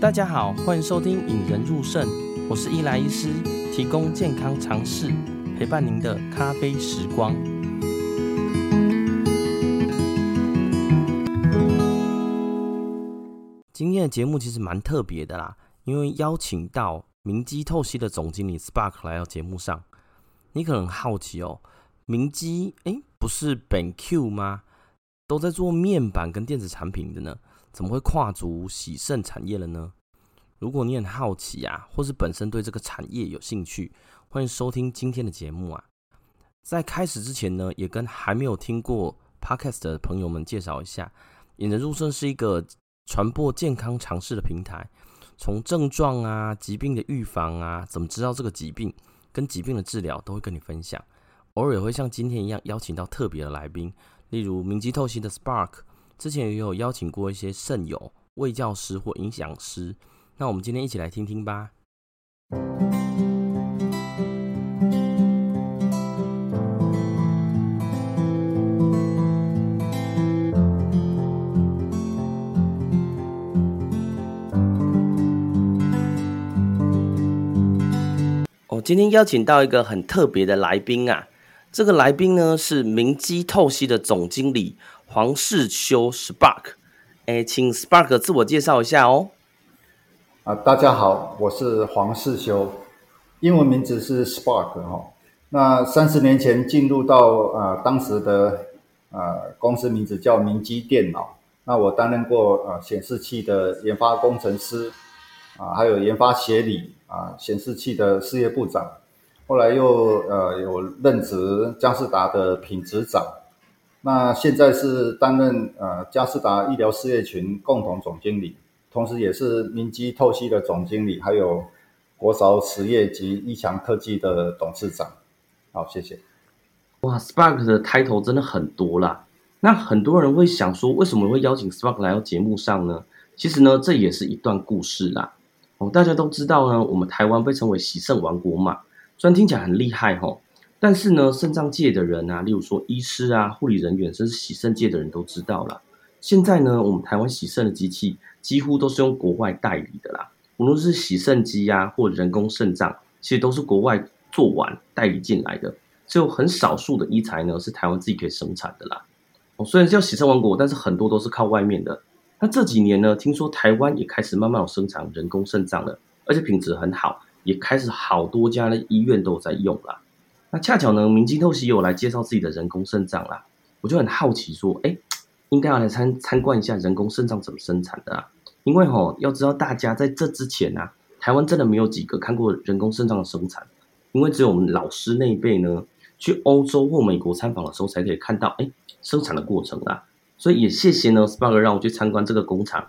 大家好，欢迎收听《引人入胜》，我是伊莱医师，提供健康常识，陪伴您的咖啡时光。今天的节目其实蛮特别的啦，因为邀请到明基透析的总经理 Spark 来到节目上。你可能好奇哦，明基诶，不是本 Q 吗？都在做面板跟电子产品的呢，怎么会跨足洗肾产业了呢？如果你很好奇啊，或是本身对这个产业有兴趣，欢迎收听今天的节目啊。在开始之前呢，也跟还没有听过 Podcast 的朋友们介绍一下，引人入胜是一个传播健康常识的平台，从症状啊、疾病的预防啊、怎么知道这个疾病跟疾病的治疗，都会跟你分享。偶尔也会像今天一样邀请到特别的来宾。例如明基透析的 Spark，之前也有邀请过一些圣友、卫教师或影响师。那我们今天一起来听听吧。我今天邀请到一个很特别的来宾啊。这个来宾呢是明基透析的总经理黄世修 Spark，哎，请 Spark 自我介绍一下哦。啊，大家好，我是黄世修，英文名字是 Spark 哈、那三十年前进入到啊、呃，当时的啊、公司名字叫明基电脑。那我担任过啊、显示器的研发工程师啊，还有研发协理啊，显示器的事业部长。后来又呃有任职佳士达的品质长，那现在是担任呃佳世达医疗事业群共同总经理，同时也是明基透析的总经理，还有国韶实业及一强科技的董事长。好，谢谢。哇，Spark 的 title 真的很多啦。那很多人会想说，为什么会邀请 Spark 来到节目上呢？其实呢，这也是一段故事啦。哦，大家都知道呢，我们台湾被称为洗肾王国嘛。虽然听起来很厉害吼，但是呢，肾脏界的人啊，例如说医师啊、护理人员，甚至洗肾界的人都知道了。现在呢，我们台湾洗肾的机器几乎都是用国外代理的啦，无论是洗肾机呀，或人工肾脏，其实都是国外做完代理进来的。只有很少数的医材呢，是台湾自己可以生产的啦。哦，虽然叫洗肾王国，但是很多都是靠外面的。那这几年呢，听说台湾也开始慢慢有生产人工肾脏了，而且品质很好。也开始好多家的医院都有在用啦。那恰巧呢，明基透析有来介绍自己的人工肾脏啦，我就很好奇说，哎，应该要来参参观一下人工肾脏怎么生产的啊？因为吼，要知道大家在这之前啊，台湾真的没有几个看过人工肾脏的生产，因为只有我们老师那一辈呢，去欧洲或美国参访的时候才可以看到，哎，生产的过程啊。所以也谢谢呢，Spark 让我去参观这个工厂，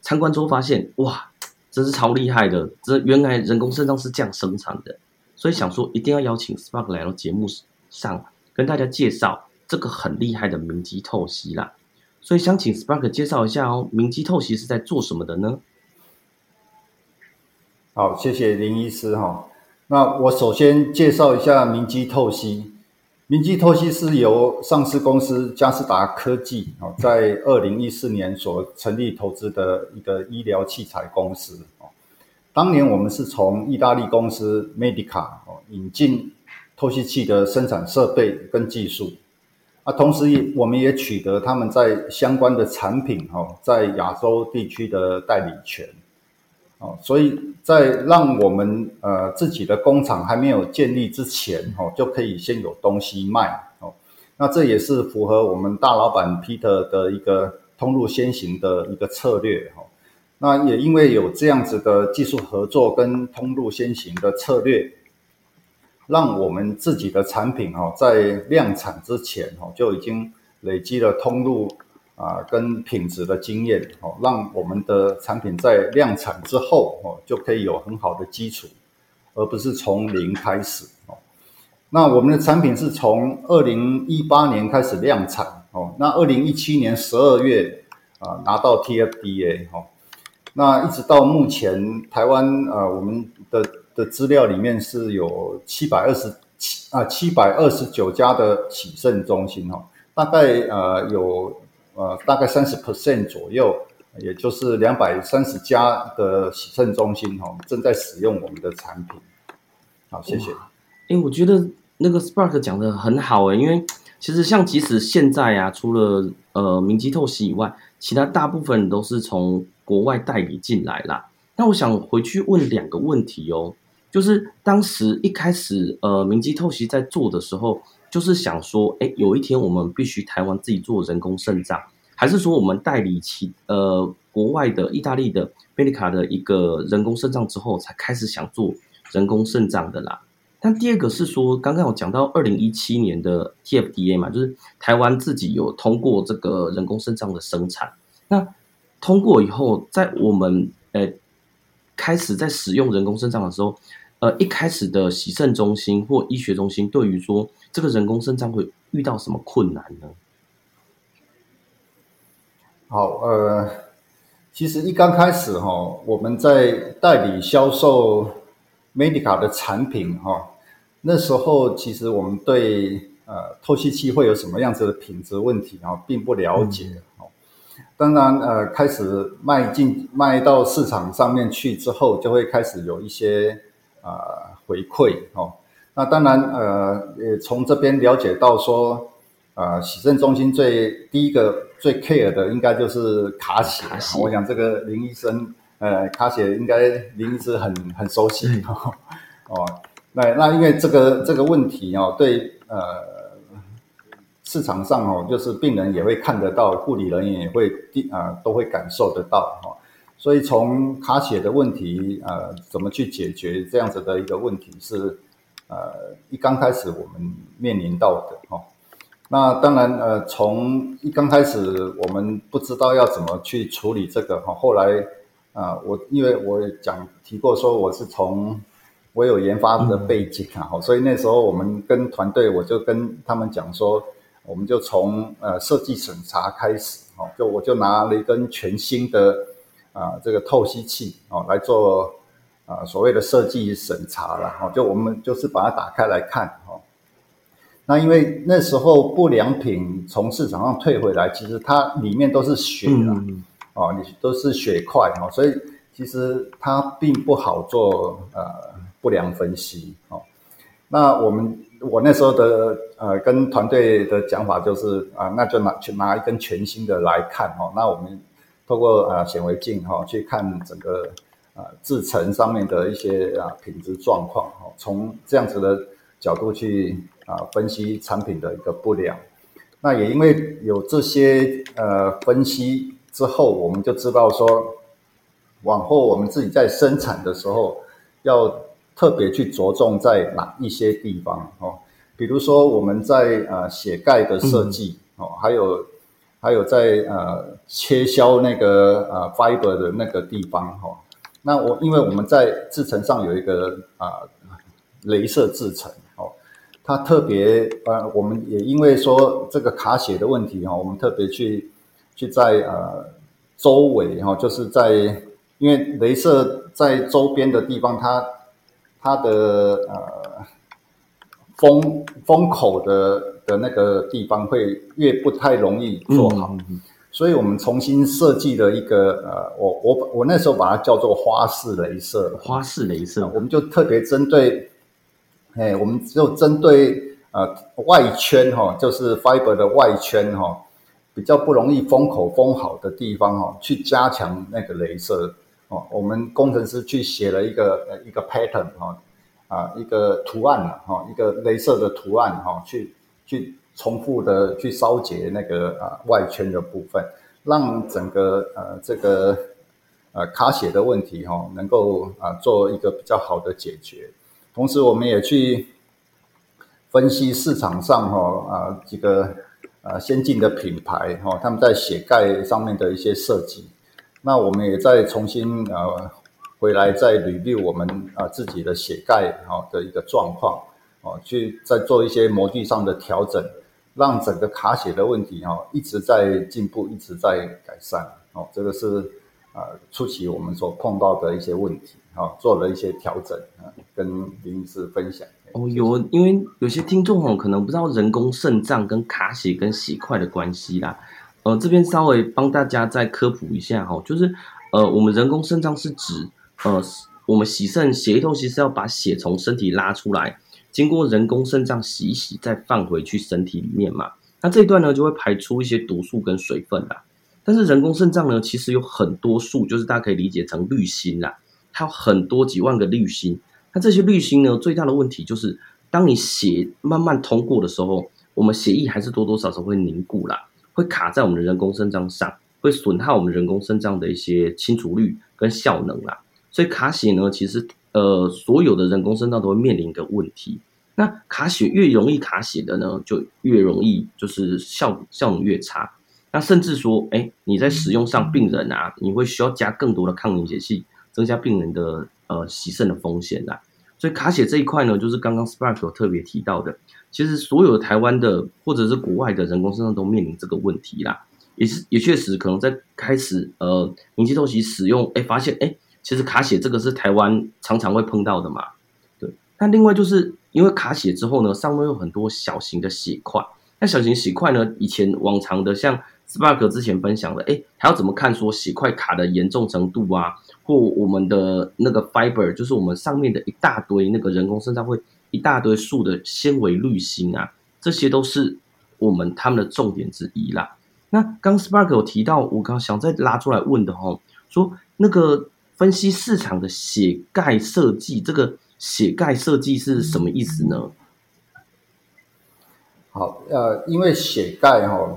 参观之后发现，哇！真是超厉害的，这原来人工肾脏是这样生产的，所以想说一定要邀请 Spark 来到节目上，跟大家介绍这个很厉害的明基透析啦。所以想请 Spark 介绍一下哦，明基透析是在做什么的呢？好，谢谢林医师哈。那我首先介绍一下明基透析。明基透析是由上市公司佳士达科技哦，在二零一四年所成立投资的一个医疗器材公司哦。当年我们是从意大利公司 Medica 哦引进透析器的生产设备跟技术，啊，同时也我们也取得他们在相关的产品哦在亚洲地区的代理权。哦，所以在让我们呃自己的工厂还没有建立之前，哦，就可以先有东西卖，哦，那这也是符合我们大老板 Peter 的一个通路先行的一个策略，哈。那也因为有这样子的技术合作跟通路先行的策略，让我们自己的产品，哈，在量产之前，哈，就已经累积了通路。啊，跟品质的经验哦，让我们的产品在量产之后哦，就可以有很好的基础，而不是从零开始哦。那我们的产品是从二零一八年开始量产哦，那二零一七年十二月啊拿到 TFDA 哦，那一直到目前台湾啊，我们的的资料里面是有七百二十七啊七百二十九家的洗肾中心哦，大概呃有。呃，大概三十 percent 左右也就是两百三十家的洗肾中心哦，正在使用我们的产品。好，谢谢。哎，我觉得那个 Spark 讲的很好哎，因为其实像即使现在啊，除了呃明基透析以外，其他大部分都是从国外代理进来啦。那我想回去问两个问题哦，就是当时一开始呃明基透析在做的时候，就是想说，哎，有一天我们必须台湾自己做人工肾脏。还是说我们代理其呃国外的意大利的 Medica 的一个人工肾脏之后，才开始想做人工肾脏的啦。但第二个是说，刚刚有讲到二零一七年的 TFDA 嘛，就是台湾自己有通过这个人工肾脏的生产。那通过以后，在我们呃开始在使用人工肾脏的时候，呃一开始的洗肾中心或医学中心，对于说这个人工肾脏会遇到什么困难呢？好，呃，其实一刚开始哈、哦，我们在代理销售 Medica 的产品哈、哦，那时候其实我们对呃透析器会有什么样子的品质问题啊、哦，并不了解哦。当然，呃，开始卖进卖到市场上面去之后，就会开始有一些啊、呃、回馈哦。那当然，呃，也从这边了解到说。啊、呃，洗肾中心最第一个最 care 的应该就是卡血，卡血我想这个林医生，呃，卡血应该林医师很很熟悉哦。哦，那那因为这个这个问题哦，对呃市场上哦，就是病人也会看得到，护理人员也会啊、呃、都会感受得到哈、哦。所以从卡血的问题呃，怎么去解决这样子的一个问题是呃一刚开始我们面临到的哈。哦那当然，呃，从一刚开始，我们不知道要怎么去处理这个哈。后来，啊、呃，我因为我讲提过说我是从我有研发的背景啊，嗯、所以那时候我们跟团队，我就跟他们讲说，我们就从呃设计审查开始，哦，就我就拿了一根全新的啊、呃、这个透析器哦来做啊、呃、所谓的设计审查了，哦，就我们就是把它打开来看，哦。那因为那时候不良品从市场上退回来，其实它里面都是血啦，嗯、哦，你都是血块哦，所以其实它并不好做呃不良分析哦。那我们我那时候的呃跟团队的讲法就是啊、那就拿去拿一根全新的来看哦。那我们透过啊显微镜哈去看整个啊、制程上面的一些啊品质状况哈，从这样子的角度去。啊，分析产品的一个不良，那也因为有这些呃分析之后，我们就知道说，往后我们自己在生产的时候，要特别去着重在哪一些地方哦，比如说我们在呃血盖的设计哦，还有还有在呃切削那个呃 fiber 的那个地方哈，那我因为我们在制程上有一个啊，镭射制程。它特别呃，我们也因为说这个卡血的问题哈，我们特别去去在呃周围哈，就是在因为镭射在周边的地方，它它的呃封封口的的那个地方会越不太容易做好，所以我们重新设计了一个呃，我我我那时候把它叫做花式镭射，花式镭射，我们就特别针对。哎，我们就针对呃外圈哈，就是 fiber 的外圈哈，比较不容易封口封好的地方哈，去加强那个镭射我们工程师去写了一个呃一个 pattern 哈啊一个图案了哈，一个镭射的图案哈，去去重复的去烧结那个啊外圈的部分，让整个呃这个呃卡血的问题哈，能够啊做一个比较好的解决。同时，我们也去分析市场上哈啊几个啊先进的品牌哈，他们在血盖上面的一些设计。那我们也再重新呃回来再 review 我们啊自己的血盖哈的一个状况哦，去再做一些模具上的调整，让整个卡血的问题哈一直在进步，一直在改善哦。这个是啊初期我们所碰到的一些问题。好，做了一些调整啊，跟林医师分享。哦，有，因为有些听众哦，可能不知道人工肾脏跟卡血跟血块的关系啦。呃，这边稍微帮大家再科普一下哈，就是呃，我们人工肾脏是指呃，我们洗肾血液透析是要把血从身体拉出来，经过人工肾脏洗一洗，再放回去身体里面嘛。那这一段呢，就会排出一些毒素跟水分啦。但是人工肾脏呢，其实有很多数，就是大家可以理解成滤芯啦，它有很多几万个滤芯。那这些滤芯呢，最大的问题就是，当你血慢慢通过的时候，我们血液还是多多少少会凝固啦。会卡在我们的人工肾脏上，会损害我们人工肾脏的一些清除率跟效能啦。所以卡血呢，其实呃，所有的人工肾脏都会面临一个问题。那卡血越容易卡血的呢，就越容易就是效效能越差。那甚至说，哎，你在使用上，病人啊，你会需要加更多的抗凝血剂，增加病人的呃洗肾的风险啦。所以卡血这一块呢，就是刚刚 Spark 有特别提到的。其实所有台湾的或者是国外的人工肾脏都面临这个问题啦，也是也确实可能在开始呃明基透析使用，哎，发现哎，其实卡血这个是台湾常常会碰到的嘛，对。那另外就是因为卡血之后呢，上面有很多小型的血块，那小型血块呢，以前往常的像 Spark 之前分享的，哎，还要怎么看说血块卡的严重程度啊，或我们的那个 fiber，就是我们上面的一大堆那个人工肾脏会。一大堆数的纤维滤芯啊，这些都是我们他们的重点之一啦。那刚 Spark 有提到，我刚想再拉出来问的齁，说那个分析市场的血钙设计，这个血钙设计是什么意思呢？好，呃，因为血钙齁，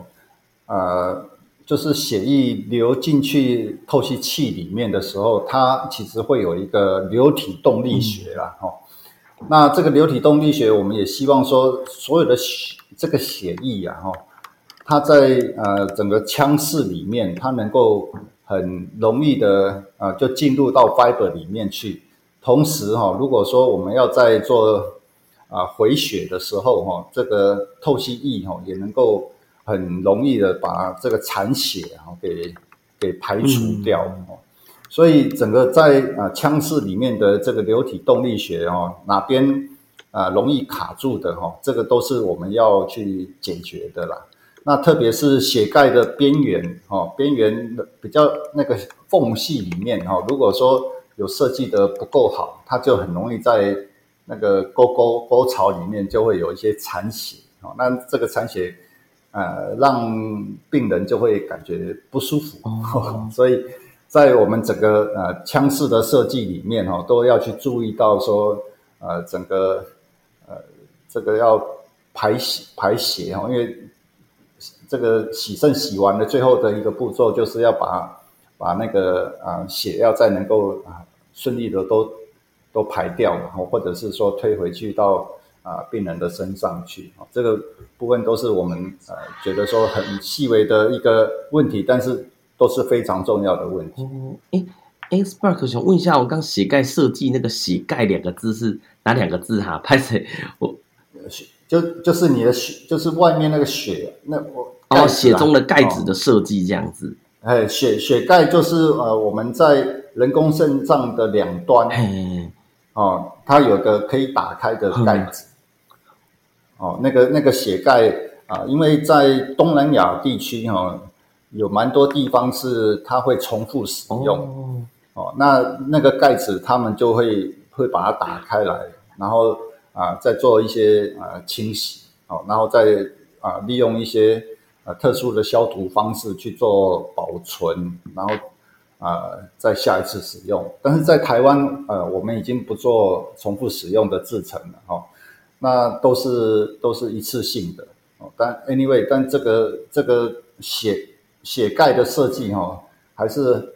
呃，就是血液流进去透析器里面的时候，它其实会有一个流体动力学啦，齁。那这个流体动力学，我们也希望说，所有的血这个血液啊，哈，它在呃整个腔室里面，它能够很容易的啊、呃，就进入到 fiber 里面去。同时哈，如果说我们要在做啊、呃、回血的时候哈，这个透析液哈也能够很容易的把这个残血哈给给排除掉。嗯所以整个在啊腔室里面的这个流体动力学哦，哪边啊容易卡住的哈，这个都是我们要去解决的啦。那特别是血盖的边缘哦，边缘比较那个缝隙里面哈，如果说有设计的不够好，它就很容易在那个沟沟沟槽里面就会有一些残血哦。那这个残血呃让病人就会感觉不舒服，哦、所以。在我们整个呃腔室的设计里面哈，都要去注意到说，呃，整个呃这个要排血排血哈，因为这个洗肾洗完了，最后的一个步骤就是要把把那个啊、血要再能够啊顺利的都都排掉，然后或者是说推回去到啊、病人的身上去，这个部分都是我们呃觉得说很细微的一个问题，但是。都是非常重要的问题。哎、哦，哎，Spark 想问一下，我刚血盖设计那个“血盖”两个字是哪两个字哈？拍谁？我血就就是你的血，就是外面那个血，那我哦，血中的盖子的设计这样子。哎，血血盖就是呃，我们在人工肾脏的两端，嘿哦，它有个可以打开的盖子。哦，那个那个血盖啊、呃，因为在东南亚地区哈。哦有蛮多地方是它会重复使用哦，哦，那那个盖子他们就会会把它打开来，然后啊、呃、再做一些啊、呃、清洗，哦，然后再啊、呃、利用一些呃特殊的消毒方式去做保存，然后啊、呃、再下一次使用。但是在台湾呃我们已经不做重复使用的制程了哈、哦，那都是都是一次性的哦。但 anyway，但这个这个血。血盖的设计哈还是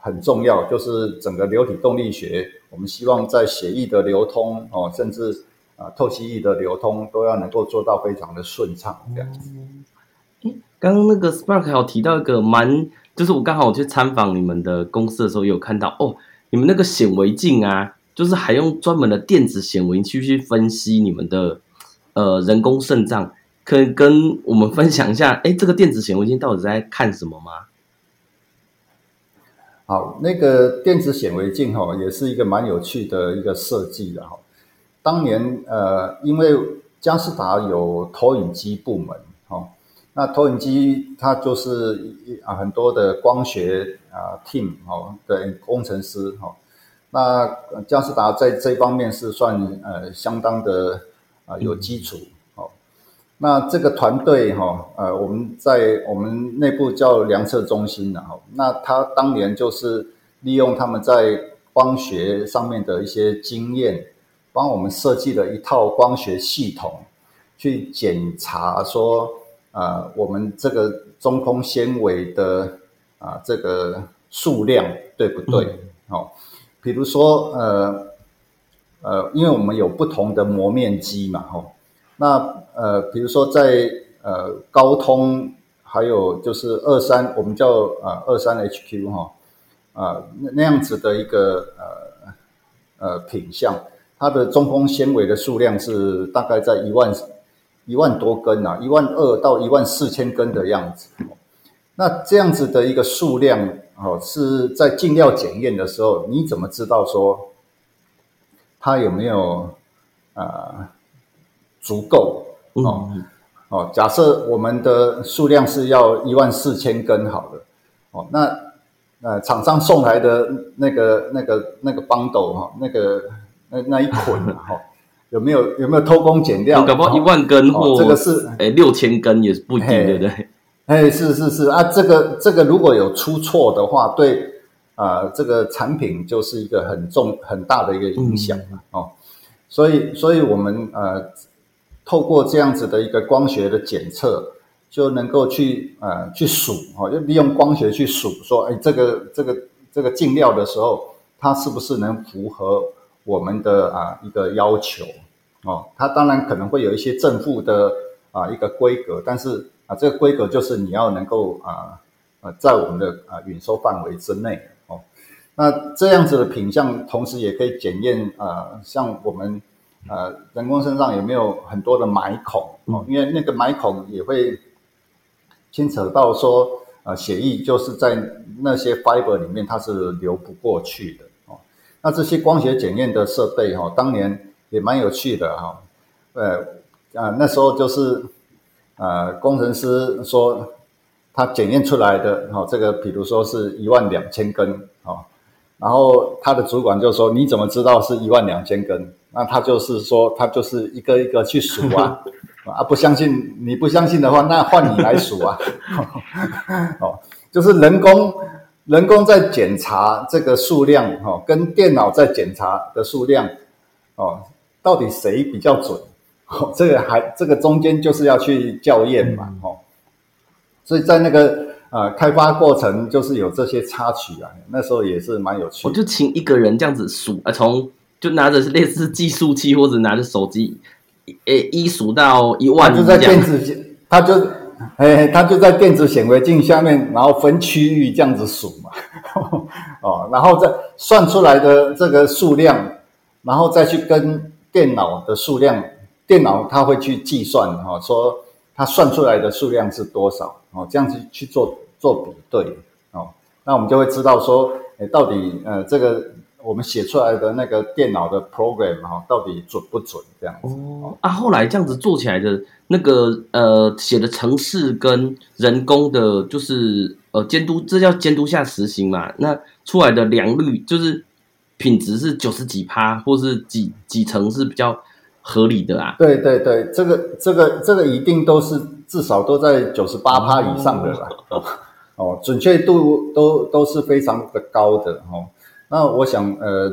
很重要，就是整个流体动力学，我们希望在血液的流通哦，甚至啊透析液的流通都要能够做到非常的顺畅这样子。刚刚那个 Spark 还有提到一个蛮，就是我刚好我去参访你们的公司的时候，有看到哦，你们那个显微镜啊，就是还用专门的电子显微镜去去分析你们的呃人工肾脏。可以跟我们分享一下，哎，这个电子显微镜到底在看什么吗？好，那个电子显微镜哈，也是一个蛮有趣的一个设计的哈。当年呃，因为佳士达有投影机部门哈，那投影机它就是啊很多的光学啊 team 哦的工程师哈，那佳士达在这方面是算呃相当的啊有基础。那这个团队哈呃我们在我们内部叫量测中心的哈，那他当年就是利用他们在光学上面的一些经验，帮我们设计了一套光学系统，去检查说。啊、呃，我们这个中空纤维的啊、呃，这个数量对不对？哦，比如说呃呃，因为我们有不同的磨面机嘛，哈、哦，那呃，比如说在呃高通，还有就是二三，我们叫啊二三 HQ 哈，啊那那样子的一个呃呃品相，它的中空纤维的数量是大概在一万。一万多根啊，一万二到一万四千根的样子。那这样子的一个数量哦，是在进料检验的时候，你怎么知道说它有没有啊、呃、足够哦？哦，假设我们的数量是要一万四千根好了哦，那呃厂商送来的那个那个那个 bundle 哈，那个那那一捆哈。有没有有没有偷工减料？搞不好一万根或、哦、这个是哎六千根也是不一定，对不对？哎，是是是啊，这个这个如果有出错的话，对啊、呃，这个产品就是一个很重很大的一个影响、嗯、哦。所以，所以我们呃透过这样子的一个光学的检测，就能够去呃去数哦，就利用光学去数，说哎这个这个这个进料的时候，它是不是能符合我们的啊一个要求？哦，它当然可能会有一些正负的啊一个规格，但是啊这个规格就是你要能够啊呃在我们的啊允收范围之内哦。那这样子的品相，同时也可以检验啊，像我们呃人工身上有没有很多的埋孔哦，因为那个埋孔也会牵扯到说呃血液就是在那些 fiber 里面它是流不过去的哦。那这些光学检验的设备哈，当年。也蛮有趣的哈，呃，啊，那时候就是，呃，工程师说他检验出来的哈，这个比如说是一万两千根啊，然后他的主管就说，你怎么知道是一万两千根？那他就是说他就是一个一个去数啊，啊，不相信你不相信的话，那换你来数啊，哦，就是人工人工在检查这个数量哦，跟电脑在检查的数量哦。到底谁比较准？哦，这个还这个中间就是要去校验嘛，哦，所以在那个呃开发过程就是有这些插曲啊，那时候也是蛮有趣的。我就请一个人这样子数啊，从就拿着类似计数器或者拿着手机，诶，一数到一万，就在电子，他就诶，他就在电子显微镜下面，然后分区域这样子数嘛，哦，然后再算出来的这个数量，然后再去跟。电脑的数量，电脑它会去计算哈，说它算出来的数量是多少哦，这样子去做做比对哦，那我们就会知道说，诶，到底呃这个我们写出来的那个电脑的 program 哈，到底准不准这样子哦啊，后来这样子做起来的那个呃写的程式跟人工的，就是呃监督，这叫监督下实行嘛，那出来的良率就是。品质是九十几趴，或是几几成是比较合理的啊？对对对，这个这个这个一定都是至少都在九十八趴以上的啦。哦，哦，准确度都都是非常的高的哦。那我想呃，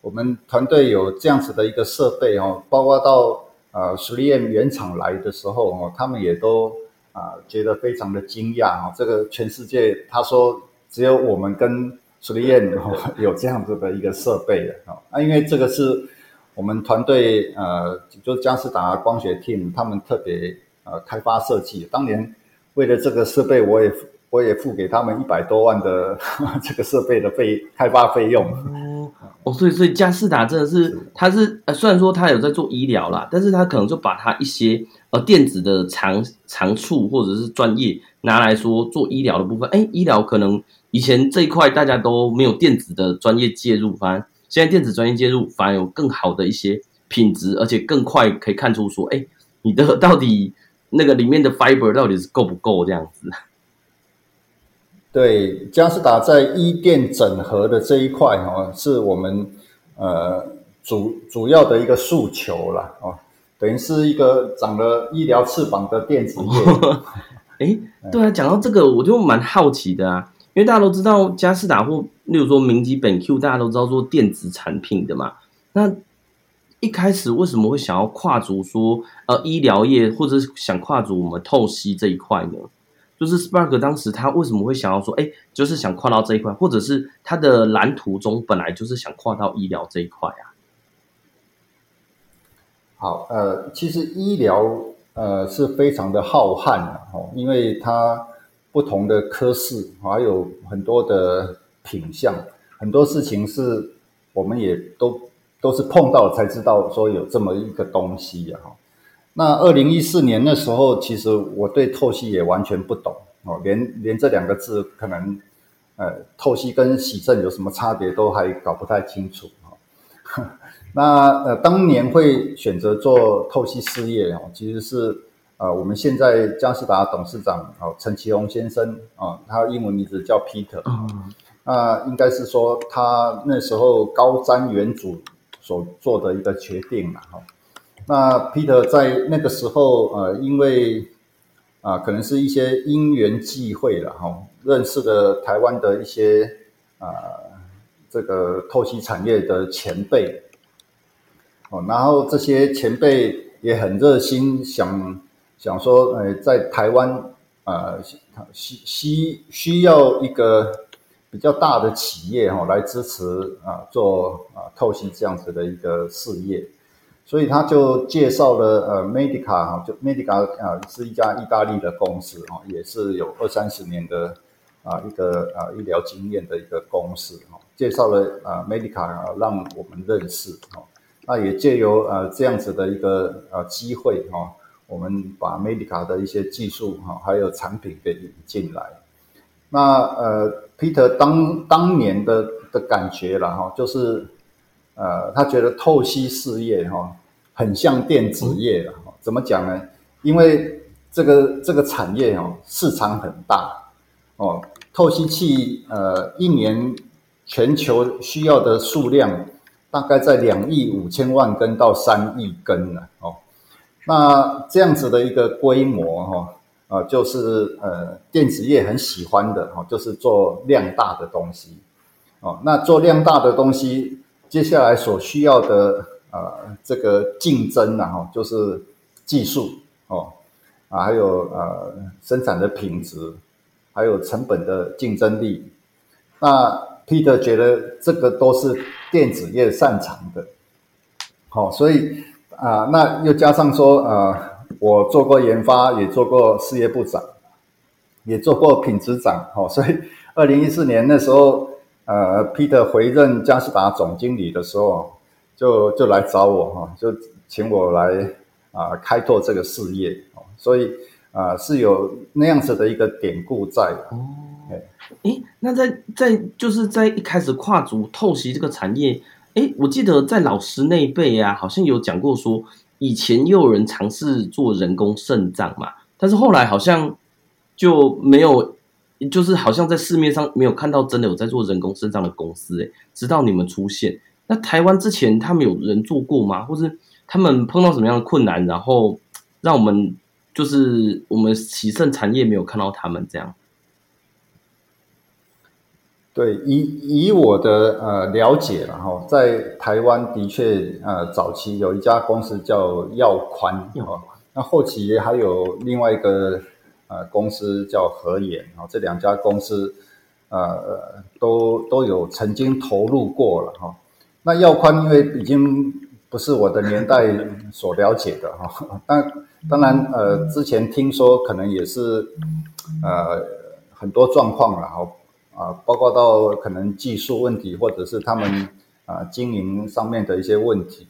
我们团队有这样子的一个设备哦，包括到呃 3M 原厂来的时候哦，他们也都啊、觉得非常的惊讶哦。这个全世界他说只有我们跟。3M 有这样子的一个设备的啊，因为这个是我们团队呃，就佳世达光学 team 他们特别呃开发设计。当年为了这个设备，我也我也付给他们一百多万的 这个设备的费开发费用。哦，所以所以佳士达真的是，是他是呃虽然说他有在做医疗啦，但是他可能就把他一些呃电子的长长处或者是专业拿来说做医疗的部分。哎，医疗可能。以前这一块大家都没有电子的专业介入，反而现在电子专业介入，反而有更好的一些品质，而且更快可以看出说，哎，你的 到底那个里面的 fiber 到底是够不够这样子？对，佳士达在医电整合的这一块哦，是我们呃主主要的一个诉求了哦，等于是一个长了医疗翅膀的电子业。哎，对啊，讲到这个我就蛮好奇的啊，因为大家都知道佳士达或例如说明基本 Q，大家都知道做电子产品的嘛，那一开始为什么会想要跨足说呃医疗业，或者是想跨足我们透析这一块呢？就是 Spark 当时他为什么会想要说，哎，就是想跨到这一块，或者是他的蓝图中本来就是想跨到医疗这一块啊？好，呃，其实医疗呃是非常的浩瀚的哦，因为它不同的科室还有很多的品相，很多事情是我们也都都是碰到才知道说有这么一个东西啊。那二零一四年那时候，其实我对透析也完全不懂哦，连连这两个字可能，呃，透析跟洗肾有什么差别都还搞不太清楚哈。那呃，当年会选择做透析事业哦，其实是呃，我们现在嘉士达董事长哦，陈其宏先生啊，他英文名字叫 Peter，那应该是说他那时候高瞻远瞩所做的一个决定了哈。那 Peter 在那个时候，呃，因为啊、可能是一些因缘际会了哈，认识了台湾的一些啊、这个透析产业的前辈，哦，然后这些前辈也很热心，想想说，呃，在台湾啊，需需需要一个比较大的企业哈，来支持啊，做啊透析这样子的一个事业。所以他就介绍了呃，Medica 哈，就 Medica 啊，是一家意大利的公司哈，也是有二三十年的啊一个啊医疗经验的一个公司哈，介绍了啊 Medica 啊，让我们认识哈，那也借由呃这样子的一个呃机会哈，我们把 Medica 的一些技术哈，还有产品给引进来。那呃，Peter 当当年的的感觉了哈，就是。呃，他觉得透析事业哈、哦，很像电子业了。怎么讲呢？因为这个这个产业哦，市场很大哦。透析器呃，一年全球需要的数量大概在两亿五千万根到三亿根了哦。那这样子的一个规模哈，啊、呃，就是呃，电子业很喜欢的哈，就是做量大的东西哦。那做量大的东西。接下来所需要的呃这个竞争啊哈就是技术哦啊还有呃生产的品质，还有成本的竞争力。那 Peter 觉得这个都是电子业擅长的，好，所以啊那又加上说呃我做过研发，也做过事业部长，也做过品质长，好，所以二零一四年那时候。呃，Peter 回任佳斯达总经理的时候，就就来找我哈，就请我来啊、呃、开拓这个事业，所以啊、呃、是有那样子的一个典故在的。哦，哎，那在在就是在一开始跨足透析这个产业，哎，我记得在老师那一辈啊，好像有讲过说，以前也有人尝试做人工肾脏嘛，但是后来好像就没有。就是好像在市面上没有看到真的有在做人工肾脏的公司诶，直到你们出现。那台湾之前他们有人做过吗？或是他们碰到什么样的困难，然后让我们就是我们喜盛产业没有看到他们这样？对，以以我的呃了解然后在台湾的确呃早期有一家公司叫耀宽哦，那后期还有另外一个。呃，公司叫和研啊，这两家公司，呃，都都有曾经投入过了哈。那耀宽因为已经不是我的年代所了解的哈，但当然呃，之前听说可能也是呃很多状况了哈啊，包括到可能技术问题或者是他们啊经营上面的一些问题。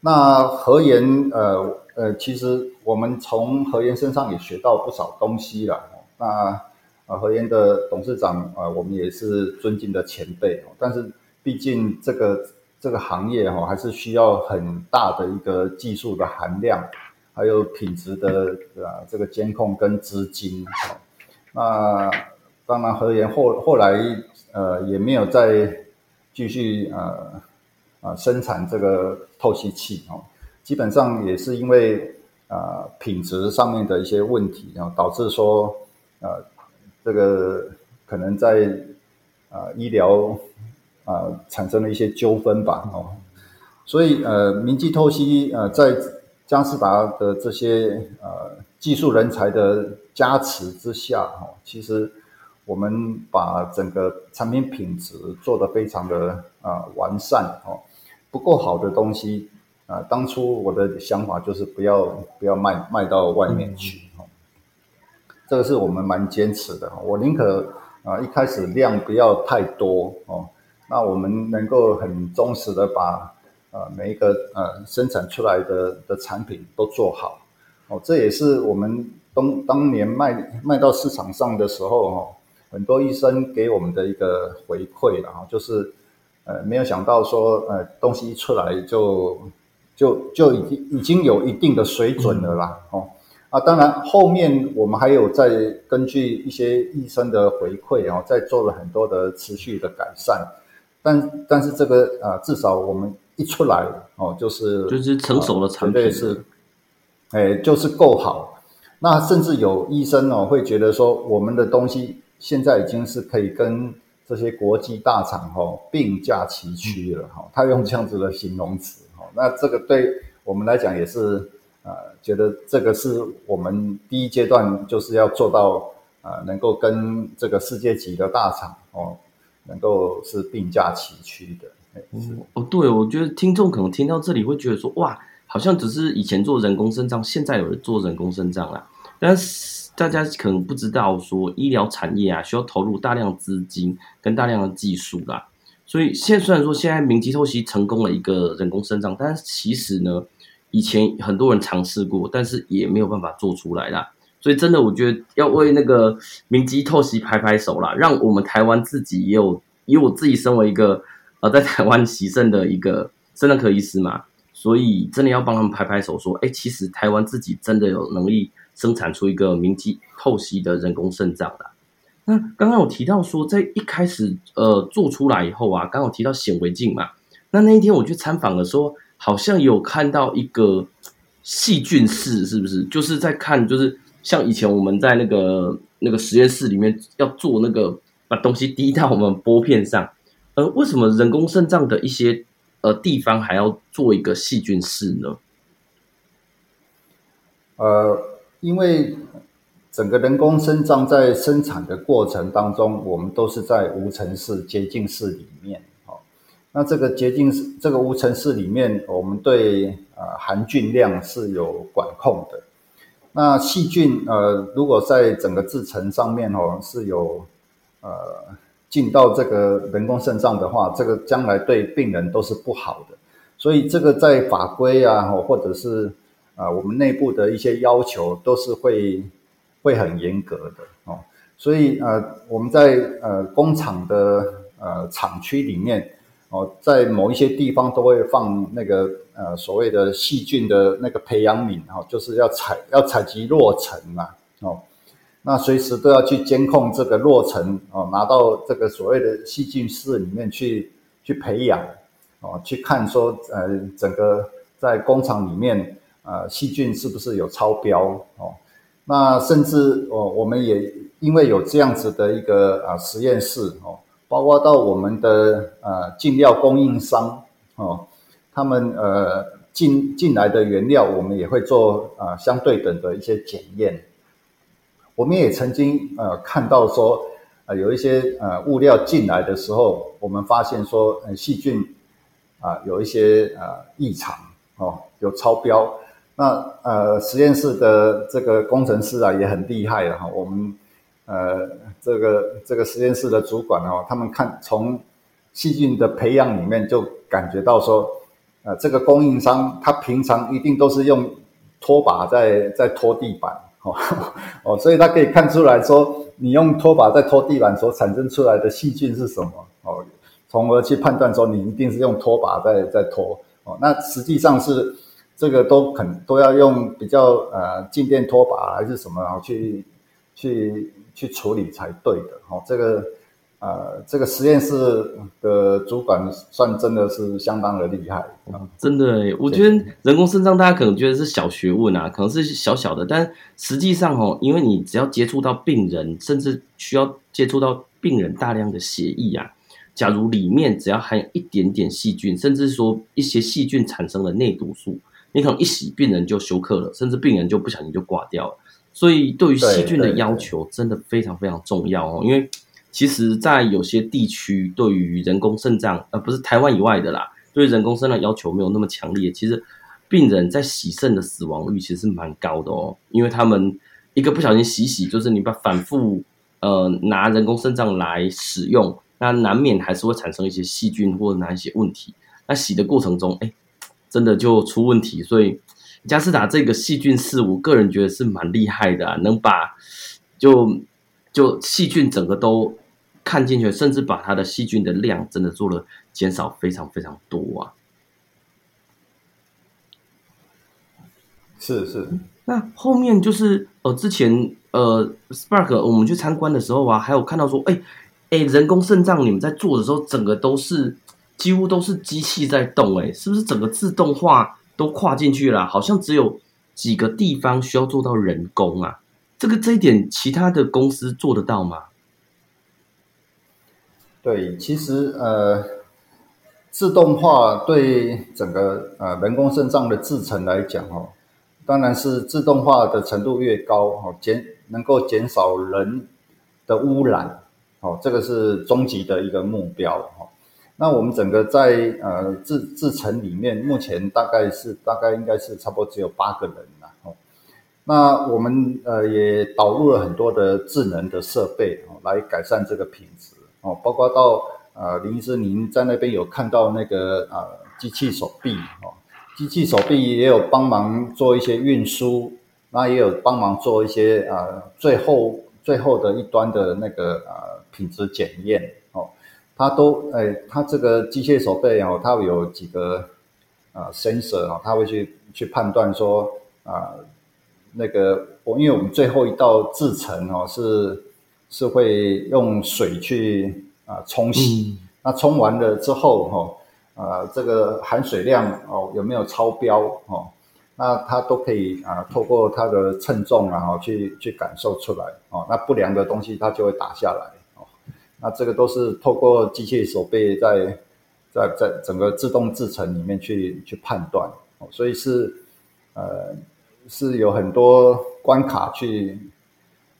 那和研呃。呃，其实我们从和颜身上也学到不少东西了。那呃，和颜的董事长啊、呃，我们也是尊敬的前辈。但是毕竟这个这个行业哈，还是需要很大的一个技术的含量，还有品质的啊这个监控跟资金。那当然和研后后来呃也没有再继续呃啊生产这个透析器哦，基本上也是因为啊品质上面的一些问题，然后导致说呃这个可能在啊医疗啊产生了一些纠纷吧哦。所以，呃，明基透析，呃，在佳世达的这些呃技术人才的加持之下，哈，其实我们把整个产品品质做得非常的啊、呃、完善，哦，不够好的东西，啊、呃，当初我的想法就是不要不要卖卖到外面去，哦，这个是我们蛮坚持的，我宁可啊、呃、一开始量不要太多，哦，那我们能够很忠实的把。呃，每一个呃生产出来的的产品都做好，哦，这也是我们当当年卖卖到市场上的时候，哦，很多医生给我们的一个回馈了，哈，就是呃没有想到说，呃东西一出来就就就已经已经有一定的水准了啦，哦，啊，当然后面我们还有在根据一些医生的回馈，哦，在做了很多的持续的改善，但但是这个啊，呃，至少我们。一出来哦，就是就是成熟的产品是，哎，就是够好。那甚至有医生哦会觉得说，我们的东西现在已经是可以跟这些国际大厂哦并驾齐驱了哈。他用这样子的形容词哈，那这个对我们来讲也是呃，觉得这个是我们第一阶段就是要做到啊，能够跟这个世界级的大厂哦，能够是并驾齐驱的。哦，对，我觉得听众可能听到这里会觉得说，哇，好像只是以前做人工肾脏，现在有人做人工肾脏啦。但是大家可能不知道说，医疗产业啊，需要投入大量资金跟大量的技术啦。所以现虽然说现在明基透析成功了一个人工肾脏，但是其实呢，以前很多人尝试过，但是也没有办法做出来啦。所以真的，我觉得要为那个明基透析拍拍手啦，让我们台湾自己也有，以我自己身为一个。呃，在台湾洗肾的一个肾脏科医师嘛，所以真的要帮他们拍拍手，说，哎，其实台湾自己真的有能力生产出一个明基透析的人工肾脏的。那刚刚有提到说，在一开始呃做出来以后啊，刚好提到显微镜嘛，那那一天我去参访的时候，好像有看到一个细菌室，是不是？就是在看，就是像以前我们在那个那个实验室里面要做那个把东西滴到我们玻片上。呃，为什么人工肾脏的一些呃地方还要做一个细菌室呢？呃，因为整个人工肾脏在生产的过程当中，我们都是在无尘室、洁净室里面。哦，那这个洁净室、这个无尘室里面，我们对呃含菌量是有管控的。那细菌呃，如果在整个制程上面哦，是有呃。进到这个人工肾脏的话，这个将来对病人都是不好的，所以这个在法规啊，或者是啊我们内部的一些要求都是会会很严格的哦。所以呃我们在呃工厂的呃厂区里面哦，在某一些地方都会放那个呃所谓的细菌的那个培养皿哦，就是要采要采集落尘嘛哦。那随时都要去监控这个落尘哦，拿到这个所谓的细菌室里面去去培养哦，去看说呃整个在工厂里面呃细菌是不是有超标哦？那甚至哦我们也因为有这样子的一个啊实验室哦，包括到我们的呃进料供应商哦，他们呃进进来的原料，我们也会做啊相对等的一些检验。我们也曾经呃看到说，呃有一些呃物料进来的时候，我们发现说，呃细菌啊、有一些呃异常哦，有超标。那呃实验室的这个工程师啊也很厉害了哈，我们呃这个这个实验室的主管哦，他们看从细菌的培养里面就感觉到说，呃这个供应商他平常一定都是用拖把在在拖地板。哦，所以他可以看出来说，你用拖把在拖地板所产生出来的细菌是什么？哦，从而去判断说你一定是用拖把在在拖。哦，那实际上是这个都肯都要用比较呃静电拖把还是什么然后去去去处理才对的哦，这个。呃，这个实验室的主管算真的是相当的厉害，真的，我觉得人工肾脏大家可能觉得是小学问啊，可能是小小的，但实际上哦，因为你只要接触到病人，甚至需要接触到病人大量的血液啊，假如里面只要含有一点点细菌，甚至说一些细菌产生的内毒素，你可能一洗病人就休克了，甚至病人就不小心就挂掉了。所以对于细菌的要求真的非常非常重要哦，因为。其实，在有些地区，对于人工肾脏，呃，不是台湾以外的啦，对于人工肾脏要求没有那么强烈。其实，病人在洗肾的死亡率其实是蛮高的哦，因为他们一个不小心洗洗，就是你把反复呃拿人工肾脏来使用，那难免还是会产生一些细菌或者哪一些问题。那洗的过程中，哎，真的就出问题。所以，佳世达这个细菌是，我个人觉得是蛮厉害的啊，能把就就细菌整个都。看进去，甚至把它的细菌的量真的做了减少，非常非常多啊！是是，那后面就是呃，之前呃，Spark 我们去参观的时候啊，还有看到说，哎哎，人工肾脏你们在做的时候，整个都是几乎都是机器在动，哎，是不是整个自动化都跨进去了？好像只有几个地方需要做到人工啊，这个这一点其他的公司做得到吗？对，其实呃，自动化对整个呃人工肾脏的制程来讲哦，当然是自动化的程度越高哦，减能够减少人的污染哦，这个是终极的一个目标哦。那我们整个在呃制制程里面，目前大概是大概应该是差不多只有八个人了哦。那我们呃也导入了很多的智能的设备哦，来改善这个品质。哦，包括到呃林医师，您在那边有看到那个呃机器手臂哦，机器手臂也有帮忙做一些运输，那也有帮忙做一些呃最后最后的一端的那个呃品质检验，它都哎，它这个机械手背哦，它有几个呃 sensor 哦，它会去去判断说啊、呃、那个我因为我们最后一道制程哦是。是会用水去啊冲洗，嗯、那冲完了之后哈，呃，这个含水量哦有没有超标哦？那它都可以啊，透过它的称重然后去去感受出来哦。那不良的东西它就会打下来哦。那这个都是透过机械手臂在在在整个自动制程里面去去判断，所以是呃是有很多关卡去。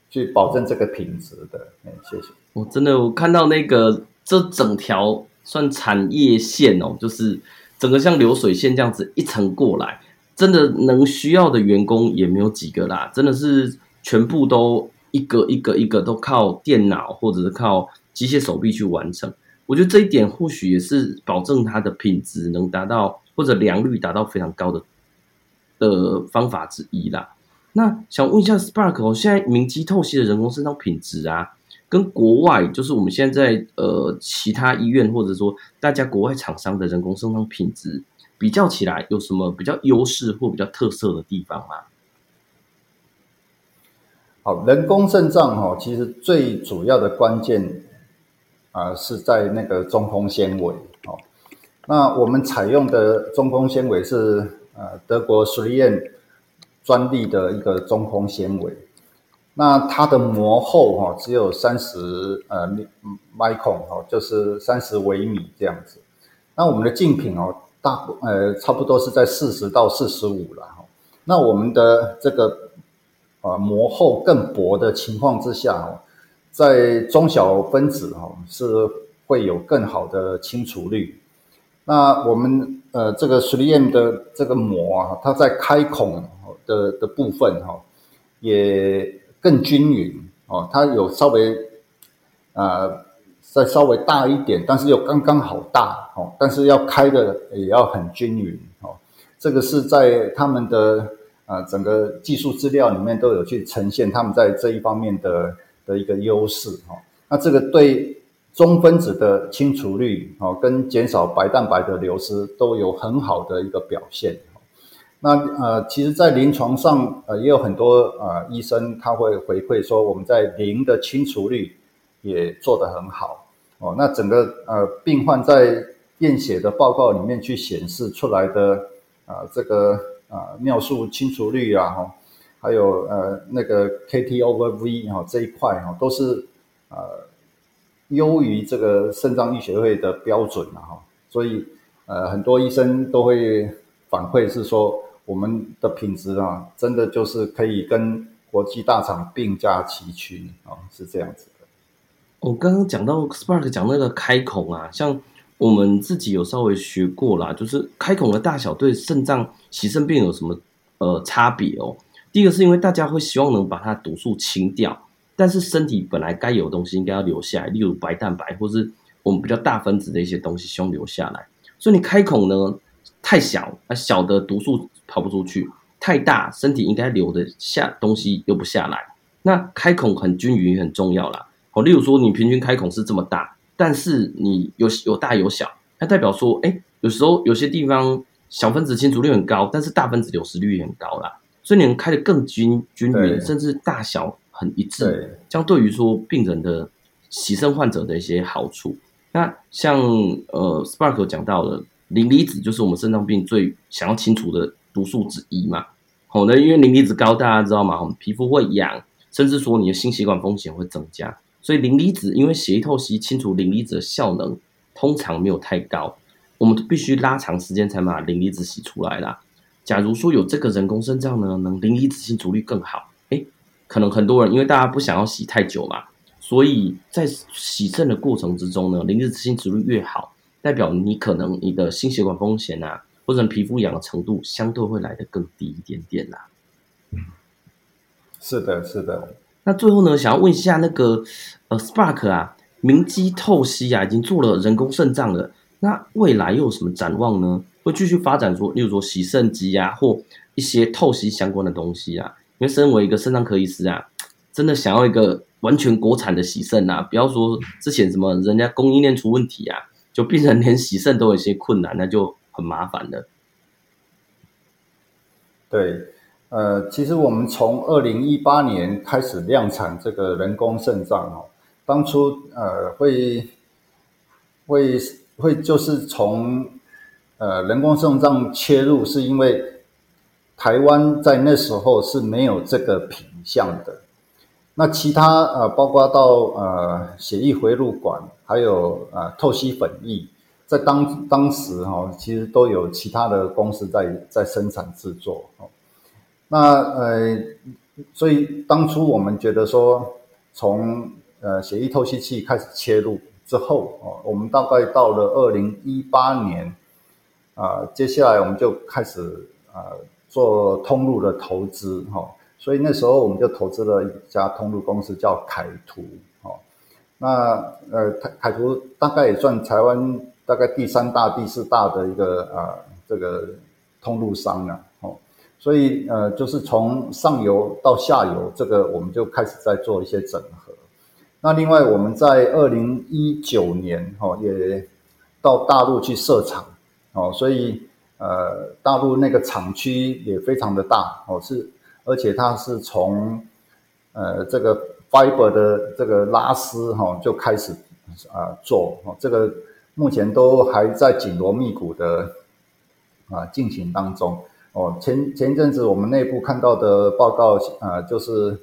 去保证这个品质的，哎，谢谢。我真的，我看到那个这整条算产业线哦，就是整个像流水线这样子一层过来，真的能需要的员工也没有几个啦，真的是全部都一个一个一个都靠电脑或者是靠机械手臂去完成。我觉得这一点或许也是保证它的品质能达到或者良率达到非常高的的方法之一啦。那想问一下 Spark 哦，现在明基透析的人工肾脏品质啊，跟国外就是我们现在呃其他医院或者说大家国外厂商的人工肾脏品质比较起来，有什么比较优势或比较特色的地方吗？好，人工肾脏哈，其实最主要的关键啊是在那个中空纤维哦。那我们采用的中空纤维是呃德国 3M 专利的一个中空纤维，那它的膜厚哈只有三十呃米 micron 哦，就是三十微米这样子。那我们的竞品哦，大呃差不多是在四十到四十五了哈。那我们的这个呃膜厚更薄的情况之下哦，在中小分子哈是会有更好的清除率。那我们呃这个 3M 的这个膜啊，它在开孔。的的部分哈，也更均匀哦，它有稍微啊、呃、再稍微大一点，但是又刚刚好大哦，但是要开的也要很均匀哦，这个是在他们的啊、整个技术资料里面都有去呈现他们在这一方面的的一个优势哈，那这个对中分子的清除率哦跟减少白蛋白的流失都有很好的一个表现。那呃，其实，在临床上呃，也有很多呃医生他会回馈说，我们在磷的清除率也做得很好哦。那整个呃病患在验血的报告里面去显示出来的啊、呃，这个啊、尿素清除率啊，哈，还有呃那个 KT over V 哈这一块哈，都是呃优于这个肾脏医学会的标准了哈。所以呃很多医生都会反馈是说。我们的品质啊，真的就是可以跟国际大厂并驾齐驱啊，是这样子的。我刚刚讲到 Spark 讲那个开孔啊，像我们自己有稍微学过啦，就是开孔的大小对肾脏洗肾病有什么呃差别哦？第一个是因为大家会希望能把它毒素清掉，但是身体本来该有的东西应该要留下来，例如白蛋白或是我们比较大分子的一些东西希望留下来，所以你开孔呢太小，啊小的毒素。跑不出去，太大，身体应该留得下东西又不下来。那开孔很均匀很重要啦。好，例如说你平均开孔是这么大，但是你有有大有小，它代表说，哎，有时候有些地方小分子清除率很高，但是大分子流失率很高啦。所以你能开得更均均匀，甚至大小很一致，这样对于说病人的洗肾患者的一些好处。那像呃，Spark 有讲到的磷离子，就是我们肾脏病最想要清除的。毒素之一嘛，好，那因为磷离子高，大家知道吗？皮肤会痒，甚至说你的心血管风险会增加。所以磷离子，因为血液透析清除磷离子的效能通常没有太高，我们必须拉长时间才把磷离子洗出来啦。假如说有这个人工肾脏呢，能磷离子清除率更好，诶，可能很多人因为大家不想要洗太久嘛，所以在洗肾的过程之中呢，磷离子清除率越好，代表你可能你的心血管风险啊。或者皮肤痒的程度相对会来得更低一点点啦。是的，是的。那最后呢，想要问一下那个呃，Spark 啊，明基透析啊，已经做了人工肾脏了，那未来又有什么展望呢？会继续发展说，例如说洗肾机啊，或一些透析相关的东西啊？因为身为一个肾脏科医师啊，真的想要一个完全国产的洗肾啊，不要说之前什么人家供应链出问题啊，就病人连洗肾都有一些困难，那就。很麻烦了，对，呃，其实我们从二零一八年开始量产这个人工肾脏哦，当初呃会会会就是从呃人工肾脏切入，是因为台湾在那时候是没有这个品项的，那其他呃包括到呃血液回路管，还有呃透析粉液。在当当时哈，其实都有其他的公司在在生产制作。哦那呃，所以当初我们觉得说，从呃血液透析器开始切入之后哦，我们大概到了二零一八年啊，接下来我们就开始啊做通路的投资哈。所以那时候我们就投资了一家通路公司叫凯图哦。那呃凯凯图大概也算台湾。大概第三大、第四大的一个啊、这个通路商了，哦，所以呃，就是从上游到下游，这个我们就开始在做一些整合。那另外，我们在二零一九年哦，也到大陆去设厂哦，所以呃，大陆那个厂区也非常的大哦，是而且它是从呃这个 fiber 的这个拉丝哈、哦、就开始啊、做哦这个。目前都还在紧锣密鼓的啊进行当中哦。前前阵子我们内部看到的报告啊，就是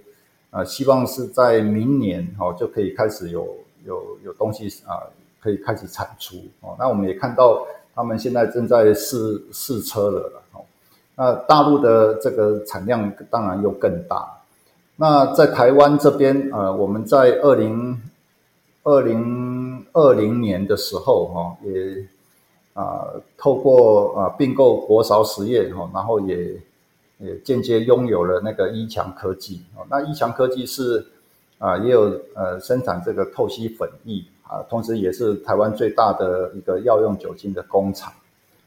啊，希望是在明年哦就可以开始有有有东西啊可以开始产出哦。那我们也看到他们现在正在试试车了。那大陆的这个产量当然又更大。那在台湾这边呃，我们在二零二零。二零年的时候，哈也啊透过啊并购国韶实业，哈然后也也间接拥有了那个一强科技，哦，那一强科技是啊也有呃生产这个透析粉液啊，同时也是台湾最大的一个药用酒精的工厂，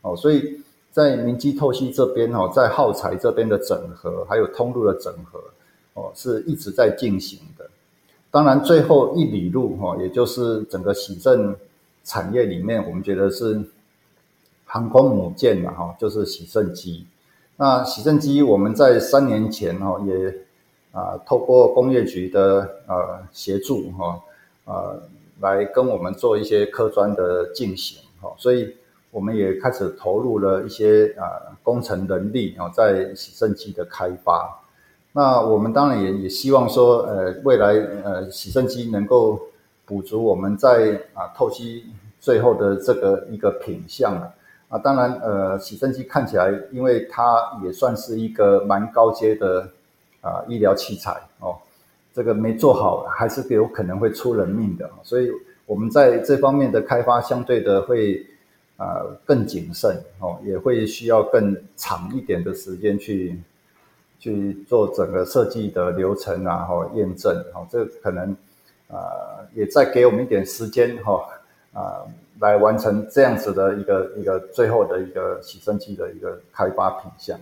哦，所以在明基透析这边，哈在耗材这边的整合，还有通路的整合，哦是一直在进行的。当然，最后一里路哈，也就是整个洗肾产业里面，我们觉得是航空母舰嘛哈，就是洗肾机。那洗肾机我们在三年前哈也啊透过工业局的呃协助哈呃来跟我们做一些科专的进行哈，所以我们也开始投入了一些啊工程人力啊在洗肾机的开发。那我们当然也也希望说呃未来呃洗肾机能够补足我们在啊透析最后的这个一个品相啊。啊，当然，呃，洗肾机看起来，因为它也算是一个蛮高阶的啊、医疗器材哦，这个没做好还是有可能会出人命的，所以我们在这方面的开发相对的会啊、呃、更谨慎哦，也会需要更长一点的时间去去做整个设计的流程啊，哈、哦，验证，哈、哦，这可能啊、呃、也再给我们一点时间，哈、哦，啊、呃。来完成这样子的一个一个最后的一个洗肾机的一个开发品相，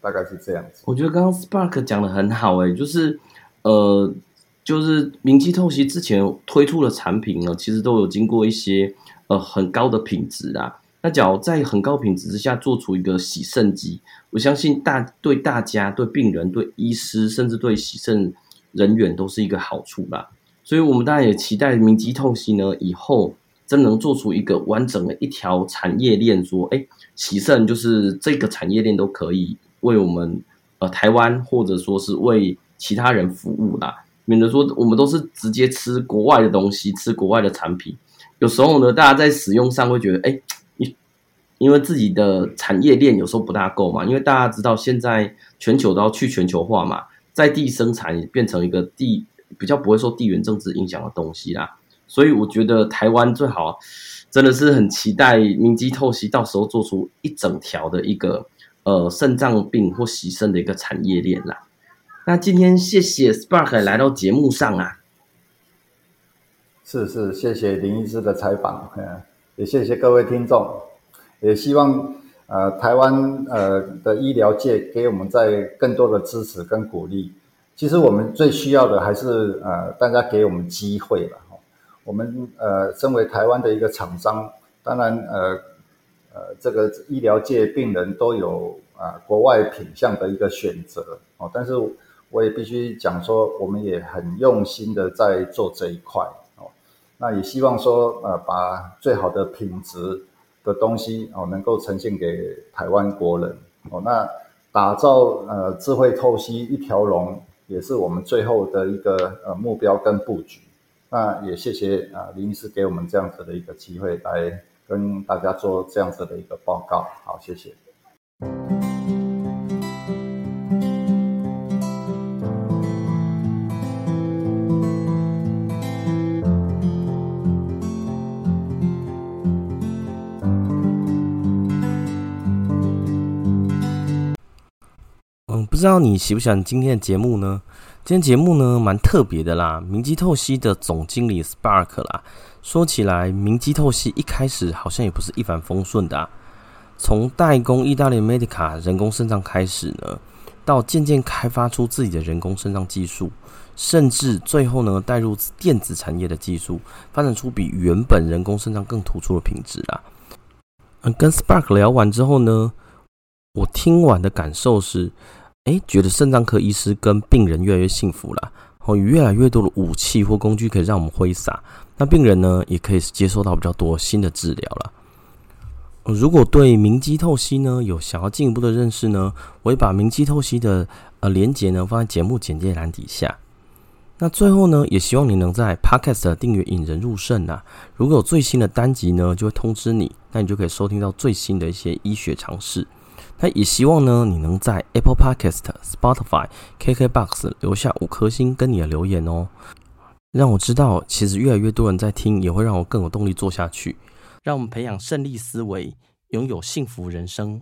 大概是这样子。我觉得刚刚 Spark 讲的很好，欸，诶，就是呃，就是明基透析之前推出的产品呢，其实都有经过一些呃很高的品质啊。那假如在很高品质之下做出一个洗肾机，我相信大对大家、对病人、对医师，甚至对洗肾人员都是一个好处吧。所以我们当然也期待明基透析呢以后。真能做出一个完整的一条产业链，说，哎，洗肾就是这个产业链都可以为我们呃台湾或者说是为其他人服务啦，免得说我们都是直接吃国外的东西，吃国外的产品，有时候呢，大家在使用上会觉得，哎，因因为自己的产业链有时候不大够嘛，因为大家知道现在全球都要去全球化嘛，在地生产也变成一个地比较不会受地缘政治影响的东西啦。所以我觉得台湾最好，真的是很期待明基透析到时候做出一整条的一个呃肾脏病或洗肾的一个产业链啦。那今天谢谢 Spark 来到节目上啊，是是，谢谢林医师的采访，也谢谢各位听众，也希望呃台湾呃的医疗界给我们在更多的支持跟鼓励。其实我们最需要的还是呃大家给我们机会吧。我们呃，身为台湾的一个厂商，当然呃呃，这个医疗界病人都有啊、呃、国外品项的一个选择哦。但是我也必须讲说，我们也很用心的在做这一块哦。那也希望说呃，把最好的品质的东西哦，能够呈现给台湾国人哦。那打造呃智慧透析一条龙，也是我们最后的一个呃目标跟布局。那也谢谢啊林医师给我们这样子的一个机会，来跟大家做这样子的一个报告。好，谢谢。嗯，不知道你喜不喜欢今天的节目呢？今天节目呢，蛮特别的啦。明基透析的总经理 Spark 啦，说起来，明基透析一开始好像也不是一帆风顺的啊。从代工意大利 Medica 人工肾脏开始呢，到渐渐开发出自己的人工肾脏技术，甚至最后呢，带入电子产业的技术，发展出比原本人工肾脏更突出的品质啦。嗯，跟 Spark 聊完之后呢，我听完的感受是。哎，觉得肾脏科医师跟病人越来越幸福了，哦，越来越多的武器或工具可以让我们挥洒，那病人呢也可以接受到比较多新的治疗了。如果对明基透析呢有想要进一步的认识呢，我会把明基透析的呃连接呢放在节目简介栏底下。那最后呢，也希望你能在 Podcast 订阅引人入胜呐，如果有最新的单集呢，就会通知你，那你就可以收听到最新的一些医学常识。那也希望呢，你能在 Apple Podcast、Spotify、KKBox 留下五颗星跟你的留言哦，让我知道其实越来越多人在听，也会让我更有动力做下去。让我们培养胜利思维，拥有幸福人生。